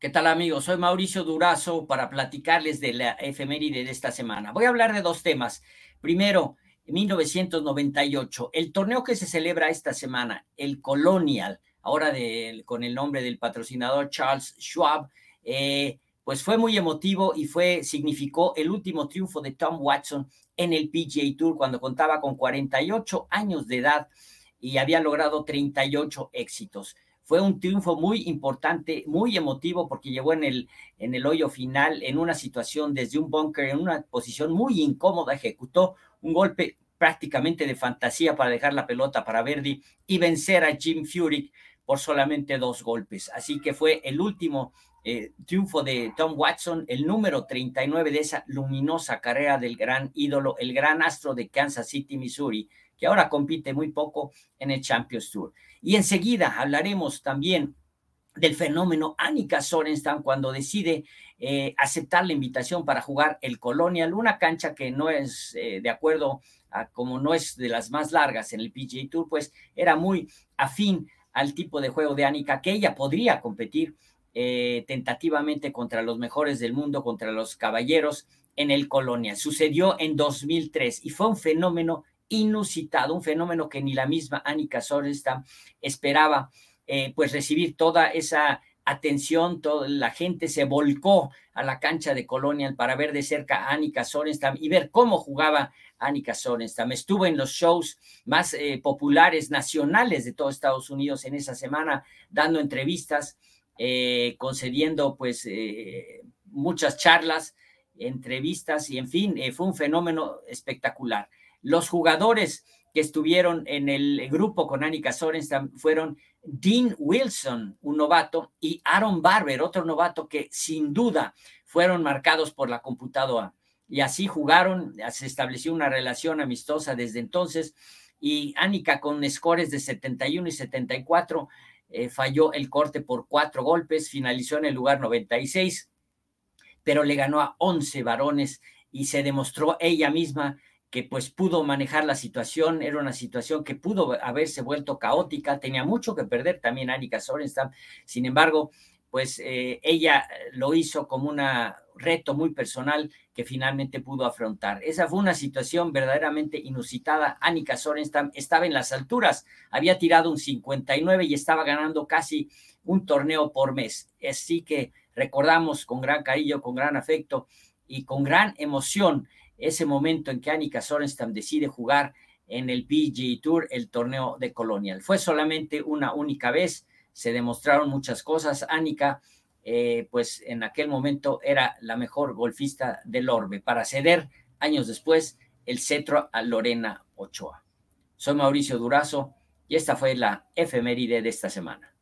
¿Qué tal amigos? Soy Mauricio Durazo para platicarles de la efeméride de esta semana. Voy a hablar de dos temas. Primero, 1998, el torneo que se celebra esta semana, el Colonial, ahora de, con el nombre del patrocinador Charles Schwab, eh, pues fue muy emotivo y fue, significó el último triunfo de Tom Watson en el PGA Tour cuando contaba con 48 años de edad y había logrado 38 éxitos. Fue un triunfo muy importante, muy emotivo, porque llegó en el, en el hoyo final, en una situación desde un bunker, en una posición muy incómoda, ejecutó un golpe prácticamente de fantasía para dejar la pelota para Verdi y vencer a Jim Furyk por solamente dos golpes. Así que fue el último eh, triunfo de Tom Watson, el número 39 de esa luminosa carrera del gran ídolo, el gran astro de Kansas City, Missouri, que ahora compite muy poco en el Champions Tour. Y enseguida hablaremos también del fenómeno Annika Sorenstam cuando decide eh, aceptar la invitación para jugar el Colonial, una cancha que no es eh, de acuerdo a como no es de las más largas en el PGA Tour, pues era muy afín al tipo de juego de Annika que ella podría competir eh, tentativamente contra los mejores del mundo, contra los caballeros en el Colonial. Sucedió en 2003 y fue un fenómeno inusitado, un fenómeno que ni la misma Annika Sorenstam esperaba, eh, pues recibir toda esa atención, toda la gente se volcó a la cancha de Colonial para ver de cerca a Annika Sorenstam y ver cómo jugaba Annika Sorenstam. Estuvo en los shows más eh, populares nacionales de todo Estados Unidos en esa semana, dando entrevistas, eh, concediendo pues muchas charlas, entrevistas y en fin, fue un fenómeno espectacular. Los jugadores que estuvieron en el grupo con Annika Sorenstam fueron Dean Wilson, un novato, y Aaron Barber, otro novato que sin duda fueron marcados por la computadora. Y así jugaron, se estableció una relación amistosa desde entonces y Annika con scores de 71 y 74 eh, falló el corte por cuatro golpes, finalizó en el lugar 96, pero le ganó a 11 varones y se demostró ella misma que pues pudo manejar la situación, era una situación que pudo haberse vuelto caótica, tenía mucho que perder también Annika Sorenstam, sin embargo, pues eh, ella lo hizo como un reto muy personal que finalmente pudo afrontar. Esa fue una situación verdaderamente inusitada. Annika Sorenstam estaba en las alturas, había tirado un 59 y estaba ganando casi un torneo por mes. Así que recordamos con gran cariño, con gran afecto y con gran emoción ese momento en que Annika Sorenstam decide jugar en el PGA Tour, el torneo de Colonial. Fue solamente una única vez, se demostraron muchas cosas. Annika, eh, pues en aquel momento era la mejor golfista del orbe para ceder años después el cetro a Lorena Ochoa. Soy Mauricio Durazo y esta fue la efeméride de esta semana.